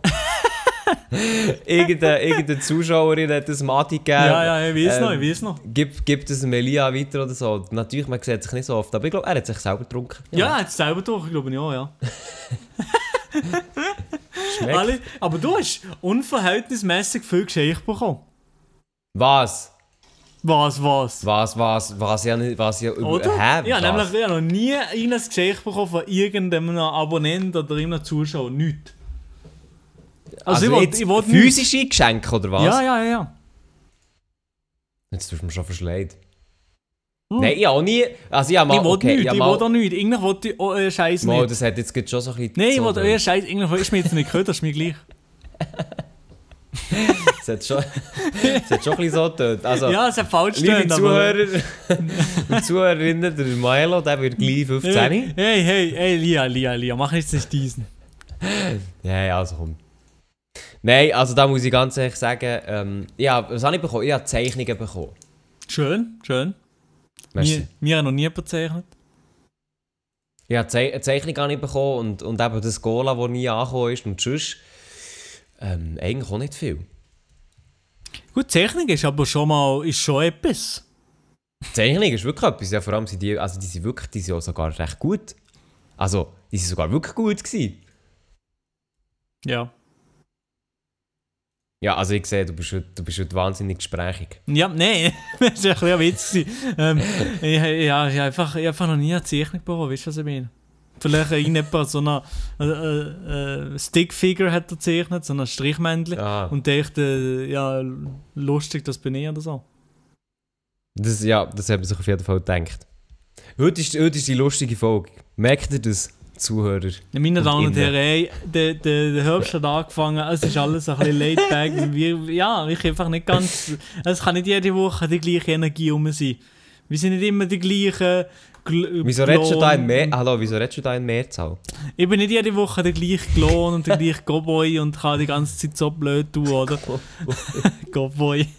irgendeine, irgendeine Zuschauerin hat das Adi gegeben. Ja, ja, ich weiß noch, Ähm, ich weiß noch. Gibt, gibt es Melia weiter oder so? Natürlich, man sieht sich nicht so oft, aber ich glaube, er hat sich selber getrunken. Ja, er hat es selber ich glaube ich auch, ja. Alle, aber du hast unverhältnismäßig viel Geschichte bekommen. Was? Was, was? Was, was, was ja nicht, was ja über... Oder? Hä? ja, was? nämlich ich habe noch nie ein Geschichte bekommen von irgendeinem Abonnenten oder irgendeinem Zuschauer. Nicht. Also, ich wollte jetzt ich wollt nicht. physische Geschenke, oder was? Ja, ja, ja, ja. Jetzt tust du mir schon verschleid. Hm. Nein, ich auch nie... Also ich habe mal... ich wollte okay, nicht, ich ich mal, wollte auch nicht. Irgendwie wollte ich äh, Scheiß mal, nicht. das hat jetzt schon so ein bisschen... Nein, ich wollte euer Scheiß, irgendwie ist mir jetzt nicht gehört, das ist mir gleich. Das hat schon, das hat schon ein bisschen so getönt. Also, ja, es hat falsch liebe aber- Zuhörer und Zuhörerinnen, der Milo, der wird gleich 15. Hey, hey, hey, hey, Lia, Lia, Lia, mach jetzt nicht diesen. Ja, ja, also komm. Nein, also da muss ich ganz ehrlich sagen, ähm, ja, was habe ich bekommen? Ich habe Zeichnungen bekommen. Schön, schön. Merci. Mir, mir hat noch nie bezeichnet. Ich habe Ze Zeichnung habe ich bekommen und, und eben das Gola, das nie angekommen ist und sonst ähm, eigentlich auch nicht viel. Gut, Technik ist aber schon mal ist schon etwas. Die Zeichnung ist wirklich etwas, ja, vor allem sind die, also die sind wirklich, die sind auch sogar recht gut. Also, die sind sogar wirklich gut gewesen. Ja. Ja, also ich sehe, du bist heute, du bist heute wahnsinnig gesprächig. Ja, nein, das war ein bisschen ein Witz. ähm, ich, ja, ich habe einfach, ich hab einfach noch nie eine Zeichnung bekommen, weißt du, was ich meine? Vielleicht irgendjemand so eine äh, äh, äh, Stickfigure hat er gezeichnet, so ein Strichmännchen. Ah, Und dachte, äh, ja, lustig, das bin ich oder so. das, ja, das hat man sich auf jeden Fall gedacht. Heute ist, heute ist die lustige Folge. Merkt ihr das? Zuhörer. Meine Damen und. Herren, der, der, der Herbst hat angefangen, es ist alles ein bisschen laid back. Wir, ja, ich einfach nicht ganz. Es kann nicht jede Woche die gleiche Energie um sein. Wir sind nicht immer die gleichen. Gl Wieso redest du da in mehr? Hallo, wieso redest du da in Mehrzahl? Ich bin nicht jede Woche der gleiche Klon und der gleiche Cowboy und kann die ganze Zeit so blöd tun, oder? Cowboy.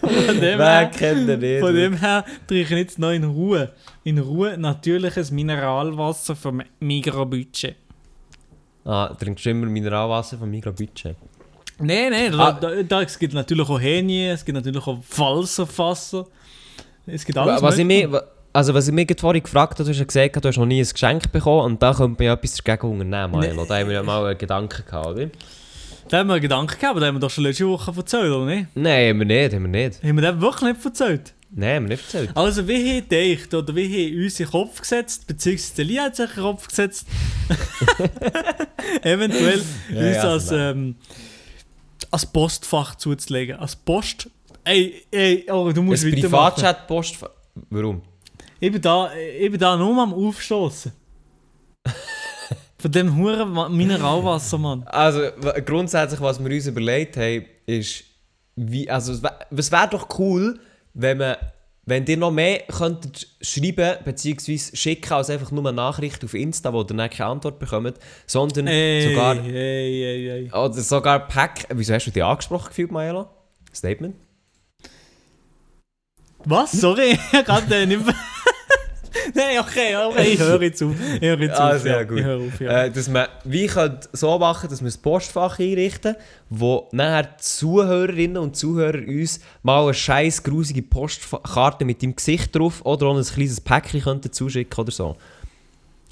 von dem Wer her, kennt den nicht? von dem her trinke ich jetzt noch in Ruhe. In Ruhe natürliches Mineralwasser vom Mikrobudget. Ah, trinkst du immer Mineralwasser von Mikrobudget? Nein, nein, Ah. da, da, da, es gibt natürlich auch Hähnie, es gibt natürlich auch Falserfasser. Es gibt alles. Was ich mich, also was ich mich vorhin gefragt habe, du hast ja gesagt, du hast noch nie ein Geschenk bekommen und da könnte man ja etwas dagegen unternehmen. Nee. Da haben wir ja mal einen Gedanken gehabt, oder? Da haben wir einen Gedanken gehabt, aber da haben wir doch schon letzte Woche erzählt, oder nicht? Nein, haben wir nicht, haben wir nicht. Haben wir das wirklich nicht erzählt? Nein, haben wir nicht erzählt. Also, wie haben gedacht, oder wie haben uns in den Kopf gesetzt, beziehungsweise der Lia hat sich in den Kopf gesetzt, eventuell Ja, uns ja, als, also ähm, als Postfach zuzulegen. Als Post. Ey, ey, oh, du musst Ein weitermachen. Privatchat-Post... Warum? Ich bin da, ich bin da nur am Aufstoßen. Von dem huren Wa- Mineralwasser, Mann. Also grundsätzlich, was wir uns überlegt haben, ist, wie, also es wär- wäre doch cool, wenn man, wenn ihr noch mehr könntet schreiben bzw. schicken als einfach nur eine Nachricht auf Insta, wo ihr dann keine Antwort bekommt, sondern Ey, sogar, ey, ey, oder sogar Pack. Wieso hast du dich angesprochen gefühlt, Maelo? Statement? Was? Sorry, ich gerade nicht mehr... Nein, okay, okay, ich höre jetzt auf. Ich höre jetzt Ah, auf, sehr ja. gut. Ich auf, ja. Äh, dass man wie könnte so machen, dass wir ein Postfach einrichten, wo nachher Zuhörerinnen und Zuhörer uns mal eine scheiß grusige Postkarte mit dem Gesicht drauf oder auch ein kleines Päckchen könnten zuschicken oder so.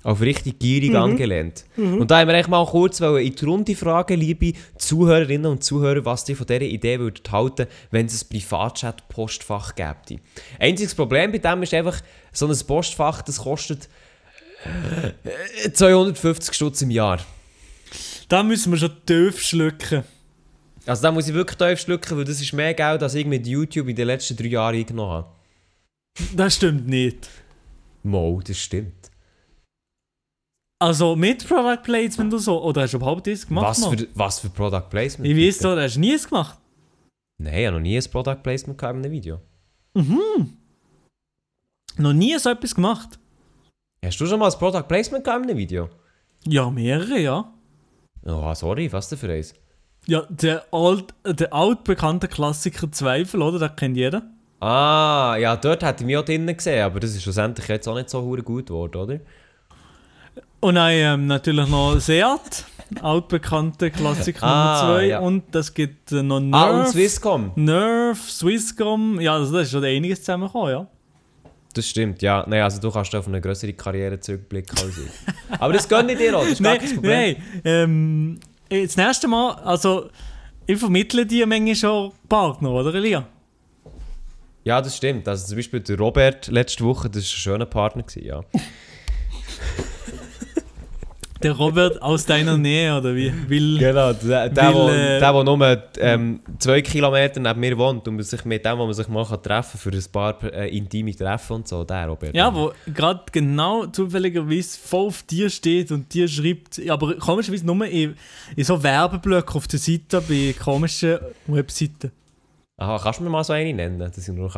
Auf richtig gierig angelehnt. Und da haben wir eigentlich mal kurz in die Runde fragen, liebe Zuhörerinnen und Zuhörer, was ihr von dieser Idee würdet halten, wenn es ein Privatchat-Postfach gäbe. Einziges Problem bei dem ist einfach, so ein Postfach, das kostet 250 Stutz im Jahr. Da müssen wir schon tief schlucken. Also da muss ich wirklich tief schlucken, weil das ist mehr Geld, als ich mit YouTube in den letzten drei Jahren eingenommen habe. Das stimmt nicht. Mo, das stimmt. Also mit Product Placement und so. Oder hast du überhaupt das gemacht? Was Mann? für, was für Product Placement? Ich weiß doch, hast du nie es gemacht. Nein, ich habe noch nie ein Product Placement in einem Video. Noch nie so etwas gemacht. Hast du schon mal ein Product Placement in einem Video? Ja, mehrere, ja. Oh, sorry, was denn für eins? Ja, der, alt, der altbekannte Klassiker Zweifel, oder? Das kennt jeder. Ah, ja, dort hätte ich mich auch drinnen gesehen, aber das ist schlussendlich jetzt auch nicht so gut geworden, oder? Und dann ähm, natürlich noch Seat, altbekannte Klassiker Ah, Nummer 2. ja. Und das gibt äh, noch Ah, und Nerf, Swisscom. Nerf, Swisscom. Ja, also das ist schon einiges zusammengekommen, ja. Das stimmt, ja. Nein, also du kannst auf eine größere Karriere zurückblicken als ich. Aber das gönne ich dir auch, das ist gar Nein, kein Problem. nein. Ähm, äh, das nächste Mal, also ich vermittle dir manchmal schon Partner, oder Elia? Ja, das stimmt. Also zum Beispiel der Robert letzte Woche, das war ein schöner Partner, gewesen, ja. Der Robert aus deiner Nähe, oder wie? Will, Genau, der, der, Weil, wo, äh, der, wo nur ähm, zwei Kilometer neben mir wohnt und sich mit dem, wo man sich mal kann treffen kann, für ein paar äh, intime Treffen und so, der Robert. Ja, wo gerade genau zufälligerweise voll auf dir steht und dir schreibt, aber komischerweise nur in, in so Werbeblöcken auf der Seite bei komischen Webseiten. Aha, kannst du mir mal so eine nennen, dass ich nur.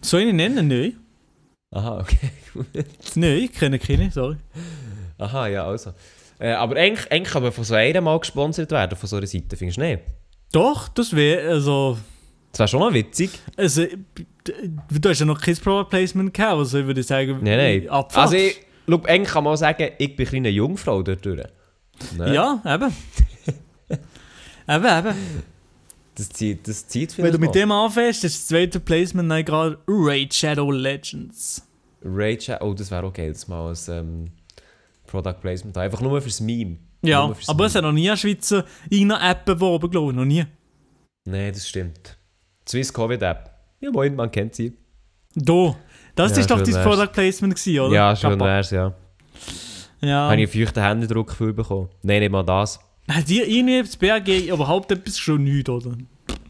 Soll ich ihn nennen? Nein. Aha, okay. Nein, ich kenne keine, sorry. Aha, ja, also. Äh, aber eigentlich, eigentlich kann man von so einem mal gesponsert werden, von so einer Seite, findest du nicht? Doch, das wäre, also, Das wäre schon mal witzig. also, du hast ja noch kein Product Placement gehabt, also ich würde sagen, Nein, nein. Abfahrt. Also, ich, schau, eigentlich kann man auch sagen, ich bin ein eine Jungfrau dort durch. Ne? Ja, eben. eben, eben. Das zieht, das zieht Wenn du mit dem anfängst, ist das zweite Placement dann gerade Raid Shadow Legends. Rage, oh, das wäre geil, das mal als ähm, Product Placement. Einfach nur fürs Meme. Ja, fürs aber es hat noch nie eine Schweizer irgendeine App beworben, glaube ich, noch nie. Nein, das stimmt. Swiss Covid App. Ja, moin, man kennt sie. Da. Das Ja, ist doch dein wär's. Product Placement gewesen, oder? Ja, Kappa. wär's, ja. Ja. Habe ich einen feuchten Händedruck für bekommen? Nein, nicht mal das. Hat dir irgendwie das BRG überhaupt etwas schon nicht, oder?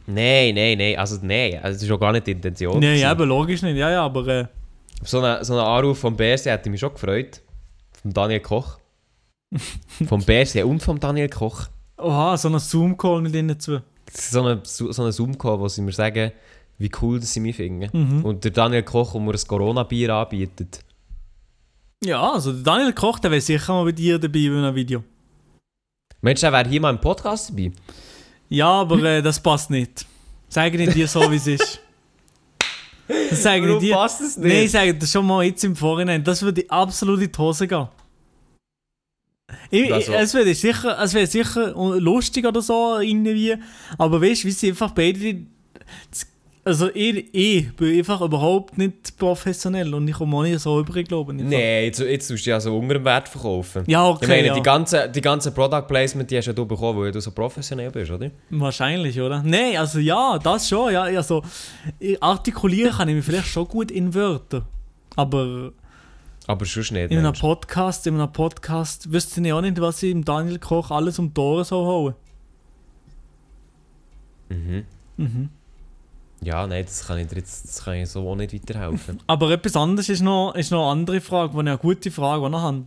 Nein, nein, nein. Also, nein. Also, das ist auch gar nicht die Intention. Nein, eben, logisch nicht. Ja, ja, aber äh, So ein so eine Anruf vom BRC hätte mich schon gefreut. Vom Daniel Koch. vom BSC und vom Daniel Koch. Oha, so ein Zoom-Call mit ihnen zwei. So eine, so eine Zoom-Call, wo sie mir sagen, wie cool dass sie mich finden. Mhm. Und der Daniel Koch, der mir ein Corona-Bier anbietet. Ja, also der Daniel Koch, der wäre sicher mal bei dir dabei bei einem Video. Meinst du, er wäre hier mal im Podcast dabei? Ja, aber äh, das passt nicht. Sage nicht dir so, wie es ist. Das sage ich Warum dir. passt es nicht? Nein, ich sage das schon mal jetzt im Vorhinein. Das würde absolut in die Hose gehen. Ich, ich, Also- es wäre sicher, es wäre sicher lustig oder so irgendwie, aber weißt du, wie sie einfach beide. Also ich, ich bin einfach überhaupt nicht professionell und ich komme auch nicht so rüber, glaube ich. Nein, jetzt, jetzt tust du ja so unter dem Wert verkaufen. Ja, okay. ich meine, ja. die ganzen die ganze Product Placement, die hast ja du bekommen, weil du so professionell bist, oder? Wahrscheinlich, oder? Nein, also ja, das schon. Ja, also, artikulieren kann ich mich vielleicht schon gut in Wörtern. Aber Aber sonst nicht. in einem? Podcast, in einem Podcast wüsste ich auch nicht, was ich im Daniel Koch alles um die Ohren so hauen. Mhm. Mhm. Ja, nein, das kann ich dir jetzt das kann ich so auch nicht weiterhelfen. Aber etwas anderes ist noch, ist noch eine andere Frage, die ich eine gute Frage auch noch habe.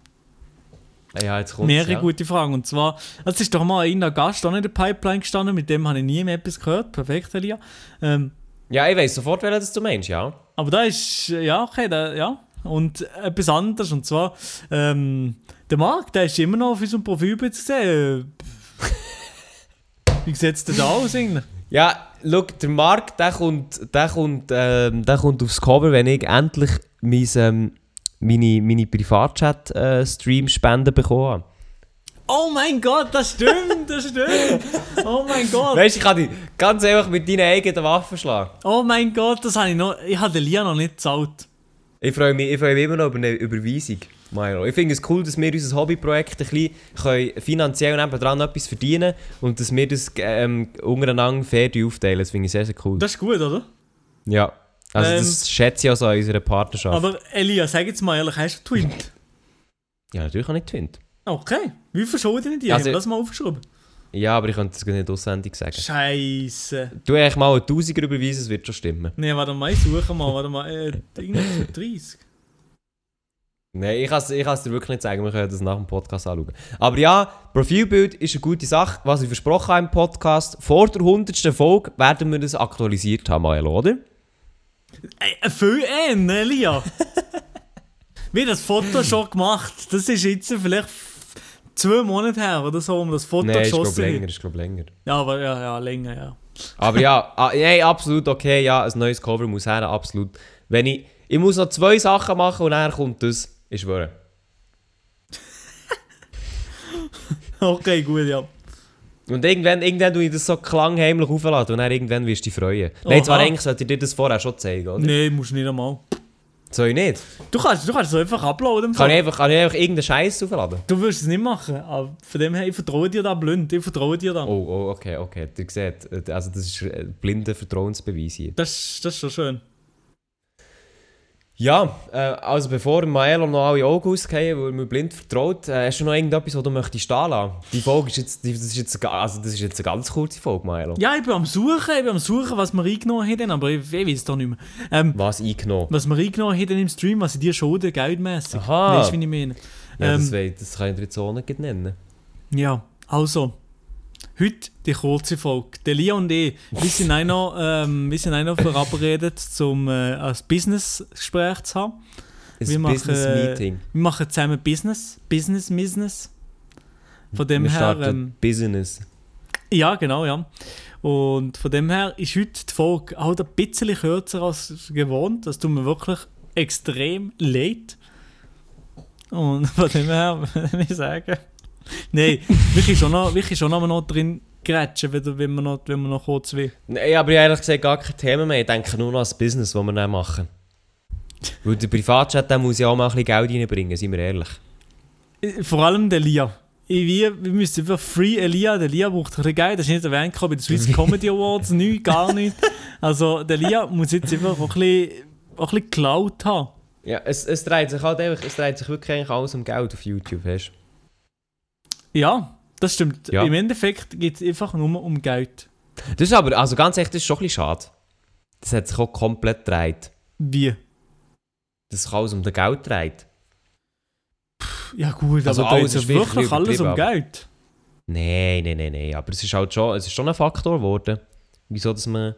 Ah ja, jetzt kommt Mehrere ja. gute Fragen. Und zwar, es ist doch mal ein Gast auch in der Pipeline gestanden, mit dem habe ich nie mehr etwas gehört. Perfekt, Elia. Ähm, Ja, ich weiß sofort, welches du meinst, ja. Aber da ist, ja, okay, da, ja. Und etwas anderes, und zwar, ähm, der Marc, der ist immer noch auf unserem Profilbild zu sehen. Wie sieht es denn da aus eigentlich? Ja, look, der Marc, der kommt, der kommt, ähm, der kommt aufs Cover, wenn ich endlich mein, ähm, meine, meine Privatchat-Stream-Spenden bekommen habe. Oh mein Gott, das stimmt, das stimmt. Oh mein Gott. Weißt du, ich kann dich ganz einfach mit deinen eigenen Waffen schlagen. Oh mein Gott, das habe ich noch, ich habe den Lia noch nicht gezahlt. Ich freue mich, ich freue mich immer noch über eine Überweisung, Milo. Ich finde es cool, dass wir unser Hobbyprojekt ein bisschen können finanziell nebendran etwas verdienen und dass wir das ähm, untereinander fair aufteilen. Das finde ich sehr, sehr cool. Das ist gut, oder? ja. Also Ähm, das schätze ich auch so an unserer Partnerschaft. Aber Elia, sag jetzt mal ehrlich, hast du Twint? ja, natürlich habe ich Twint. Okay, wie viel Schulden in dir? Also- wir das mal aufgeschrieben? Ja, aber ich könnte das nicht auswendig sagen. Scheiße. Du eigentlich mal einen Tausiger überweisen, es wird schon stimmen. Nee, warte mal, ich suche mal, warte mal, äh, irgendwie 30. Nein, ich kann es ich kann's dir wirklich nicht sagen, wir können das nach dem Podcast anschauen. Aber ja, Profilbild ist eine gute Sache. Was ich versprochen habe im Podcast, vor der 100. Folge werden wir das aktualisiert haben, Mael, oder? Ey, viel eher, ne, Elia. Wie das Foto schon gemacht. Das ist jetzt vielleicht zwei Monate her oder so, um das Foto Nein, geschossen länger, ist glaube länger. Ja, aber ja, ja, länger, ja. Aber ja, ah, nein, absolut okay, ja, ein neues Cover muss her, absolut. Wenn ich, ich muss noch zwei Sachen machen und dann kommt das, ich schwöre. Okay, gut, ja. Und irgendwann, irgendwann tue ich das so klangheimlich aufladen und dann irgendwann wirst du dich freuen. Nein, zwar Aha. eigentlich sollte ich dir das vorher schon zeigen, oder? Nee, musst du nicht einmal. Soll ich nicht? Du kannst, du kannst es einfach uploaden. Kann ich einfach, kann ich einfach irgendeinen Scheiß aufladen? Du wirst es nicht machen, aber von dem her, ich vertraue dir da blind. Ich vertraue dir da. Oh, oh, okay, okay. Seht, äh, also das ist ein blinder Vertrauensbeweis hier. Das, das ist schon schön. Ja, äh, also bevor Maelo noch alle Augen ausgehen, weil mir blind vertraut, äh, hast du noch irgendetwas, was du möchtest stehen lassen? Die Folge ist jetzt, die, das ist jetzt, also das ist jetzt eine ganz kurze Folge, Maelo. Ja, ich bin am Suchen, ich bin am Suchen, was wir eingenommen haben, aber ich, ich weiß es doch nicht mehr. Ähm, Was eingenommen? was wir eingenommen haben im Stream, was ich dir schulde, geldmässig. Aha. Weißt du, wie ich meine? Ja, das, Ähm, wei- das kann ich dir jetzt auch nicht nennen. Ja, also. Heute die kurze Folge. Der Lia und ich, wir sind auch noch, ähm, wir sind auch noch verabredet, um äh, ein Business-Gespräch zu haben. Ein wir machen, Business-Meeting. Wir machen zusammen Business. Business, Business. Von dem Wir her. Ähm, Business. ja, genau, ja. Und von dem her ist heute die Folge halt ein bisschen kürzer als gewohnt. Das tut mir wirklich extrem leid. Und von dem her würde ich sagen, nein, wirklich schon noch, wirklich schon noch, noch drin grätschen, wenn, du- wenn, man noch, wenn man noch kurz will. Nein, aber ich ehrlich gesagt gar kein Thema mehr. Ich denke nur noch an das Business, das wir dann machen. Weil der Privatchat der muss ja auch mal ein bisschen Geld reinbringen, seien wir ehrlich. Vor allem der Lia. Wir, wir müssen einfach Free Elia, der Lia braucht ein bisschen Geld, das ist nicht erwähnt bei den Swiss Comedy Awards, nichts, gar nichts. Also der Lia muss jetzt einfach auch ein bisschen, auch ein bisschen geklaut haben. Ja, es, es dreht sich halt einfach, es dreht sich wirklich eigentlich alles um Geld auf YouTube, hast Ja, das stimmt. Ja. Im Endeffekt geht es einfach nur um Geld. Das ist aber, also ganz ehrlich, das ist schon ein bisschen schade. Das hat sich auch komplett gedreht. Wie? Das sich alles um das Geld dreht. Ja gut, Also aber alles ist ist wirklich alles um Geld. Nein, nein, nein, nein. Aber es ist halt schon, es ist schon ein Faktor geworden, wieso dass man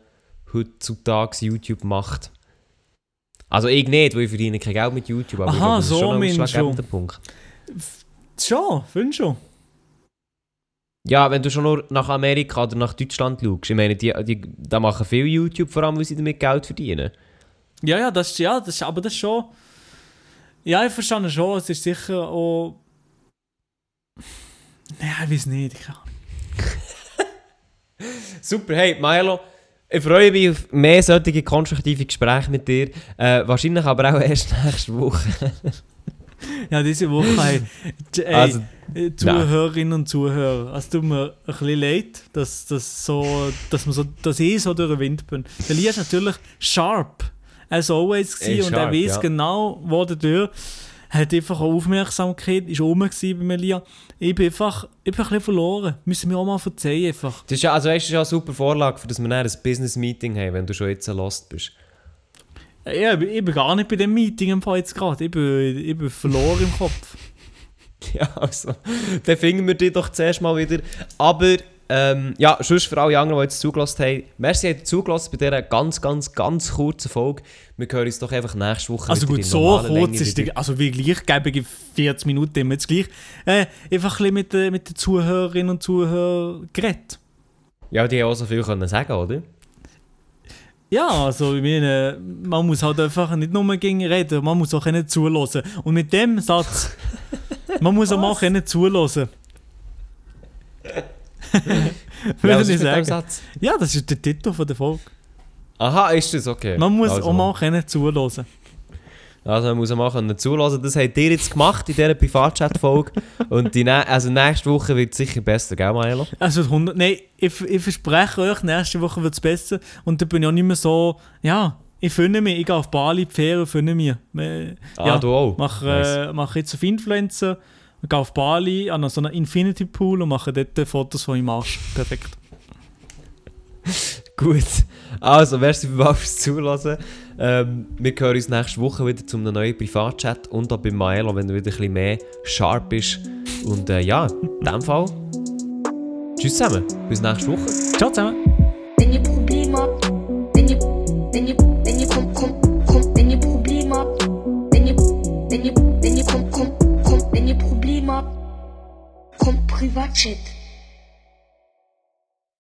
heutzutage YouTube macht. Also ich nicht, weil ich verdiene kein Geld mit YouTube, aber ich Aha, glaube, das ist so schon ein Punkt. Schon, findest du? Ja, wenn du schon nur nach Amerika oder nach Deutschland schaust, ich meine, die, die, da machen viele YouTube, vor allem, weil sie damit Geld verdienen. Ja, ja, das ja, das aber das schon... Ja, ich verstehe schon, es ist sicher auch... Nein, ich weiß nicht. Ich kann... Super, hey Milo, ich freue mich auf mehr solche konstruktive Gespräche mit dir. Äh, wahrscheinlich aber auch erst nächste Woche. Ja, diese Woche, hey, ey, Also, äh, Zuhörerinnen und Zuhörer, es tut mir ein bisschen leid, dass, dass, so, dass, man so, dass ich so durch den Wind bin. Der Lia ist natürlich sharp, as always Er gewesen, und er weiß ja. genau, wo der Tür hat einfach eine Aufmerksamkeit, ist gewesen bei mir. Ich bin einfach, ich bin ein bisschen verloren. Müssen wir auch mal verzeihen einfach. das ist ja, also, weißt, das ist ja eine super Vorlage, für dass wir dann ein Business-Meeting haben, wenn du schon jetzt lost bist. Ja, ich, bin- ich bin gar nicht bei dem Meeting im Fall jetzt gerade. Ich bin, ich bin verloren im Kopf. Ja, also, dann finden wir dich doch zuerst mal wieder. Aber, ähm, ja, sonst für alle anderen, die jetzt zugelassen haben, merci, habt ihr zugelassen bei dieser ganz, ganz, ganz kurzen Folge. Wir hören uns doch einfach nächste Woche Also gut, so kurz Länge ist die, also wie gleichgebige 40 Minuten immer jetzt gleich. Äh, einfach ein bisschen mit, den- mit den Zuhörerinnen und Zuhörern geredet. Ja, die haben auch so viel können sagen, oder? Ja, also ich meine, man muss halt einfach nicht nur gegen reden, man muss auch können zulassen. Und mit dem Satz, man muss auch mal können zulassen. Ja, Würde was ich ist mit dem sagen. Satz? Ja, das ist der Titel von der Folge. Aha, ist das okay. Man muss also, auch mal können zulassen. Also man muss mal können zulassen. Das habt ihr jetzt gemacht in dieser Privatchat-Folge. Und die also nächste Woche wird es sicher besser, gell, Maelo? Also 100, nein, ich, ich verspreche euch, nächste Woche wird es besser. Und dann bin ich auch nicht mehr so, ja, ich finde mich, ich gehe auf Bali, die Ferien finde mich. Äh, Ah, ja, du auch? Mache Nice. äh, mach jetzt auf Influencer, gehe auf Bali an so einen Infinity Pool und mache dort Fotos von meinem Arsch. Perfekt. Gut. Also, merci fürs Zulassen. Ähm, wir hören uns nächste Woche wieder zu einem neuen Privatchat und auch bei Maelo, wenn er wieder ein bisschen mehr sharp ist. Und äh, ja, in dem Fall. Tschüss zusammen. Bis nächste Woche. Ciao zusammen. Wenn ihr Probleme habt, wenn ihr, wenn ihr, wenn ihr kommt, kommt, kommt, wenn ihr Probleme habt, wenn ihr, wenn ihr, wenn ihr kommt, kommt, kommt, wenn ihr Probleme habt, kommt Privatchat.